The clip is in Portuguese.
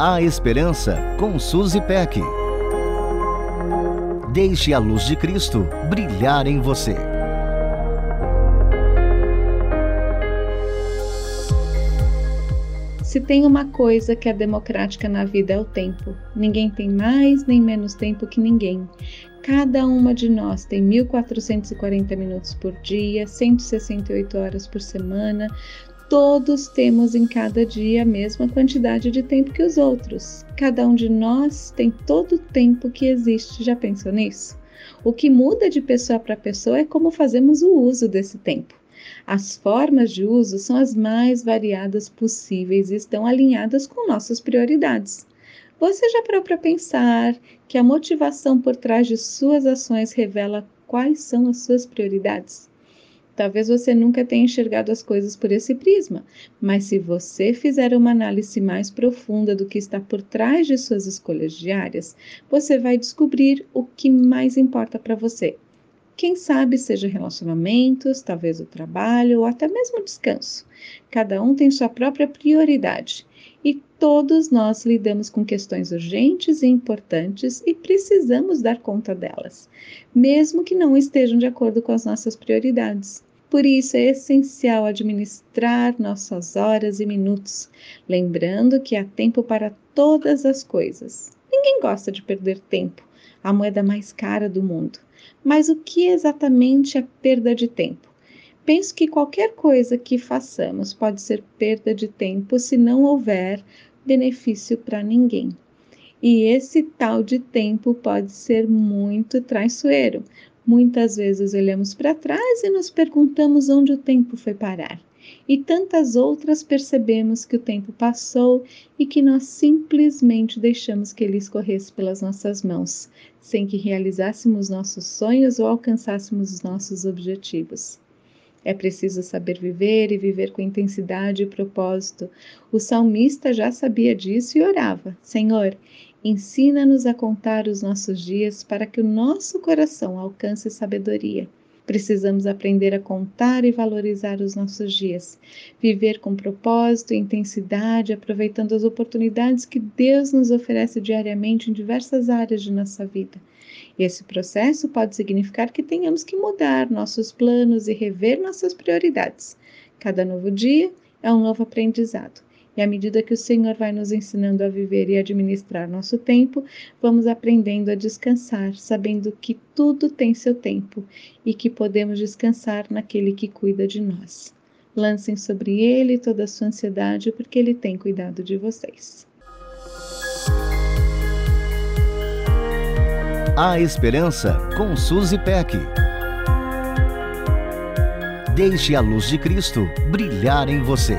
A Esperança com Suzy Peck. Deixe a luz de Cristo brilhar em você. Se tem uma coisa que é democrática na vida é o tempo. Ninguém tem mais nem menos tempo que ninguém. Cada uma de nós tem 1440 minutos por dia, 168 horas por semana, todos temos em cada dia a mesma quantidade de tempo que os outros. Cada um de nós tem todo o tempo que existe. Já pensou nisso? O que muda de pessoa para pessoa é como fazemos o uso desse tempo. As formas de uso são as mais variadas possíveis e estão alinhadas com nossas prioridades. Você já parou para pensar que a motivação por trás de suas ações revela quais são as suas prioridades? Talvez você nunca tenha enxergado as coisas por esse prisma, mas se você fizer uma análise mais profunda do que está por trás de suas escolhas diárias, você vai descobrir o que mais importa para você. Quem sabe seja relacionamentos, talvez o trabalho ou até mesmo descanso. Cada um tem sua própria prioridade e todos nós lidamos com questões urgentes e importantes e precisamos dar conta delas, mesmo que não estejam de acordo com as nossas prioridades. Por isso é essencial administrar nossas horas e minutos, lembrando que há tempo para todas as coisas. Ninguém gosta de perder tempo, a moeda mais cara do mundo. Mas o que exatamente é perda de tempo? Penso que qualquer coisa que façamos pode ser perda de tempo se não houver benefício para ninguém. E esse tal de tempo pode ser muito traiçoeiro, Muitas vezes olhamos para trás e nos perguntamos onde o tempo foi parar. E tantas outras percebemos que o tempo passou e que nós simplesmente deixamos que ele escorresse pelas nossas mãos, sem que realizássemos nossos sonhos ou alcançássemos os nossos objetivos. É preciso saber viver e viver com intensidade e propósito. O salmista já sabia disso e orava: Senhor, Ensina-nos a contar os nossos dias para que o nosso coração alcance sabedoria. Precisamos aprender a contar e valorizar os nossos dias, viver com propósito e intensidade, aproveitando as oportunidades que Deus nos oferece diariamente em diversas áreas de nossa vida. Esse processo pode significar que tenhamos que mudar nossos planos e rever nossas prioridades. Cada novo dia é um novo aprendizado. E à medida que o Senhor vai nos ensinando a viver e administrar nosso tempo, vamos aprendendo a descansar, sabendo que tudo tem seu tempo e que podemos descansar naquele que cuida de nós. Lancem sobre ele toda a sua ansiedade, porque ele tem cuidado de vocês. A Esperança com Suzy Peck. Deixe a luz de Cristo brilhar em você.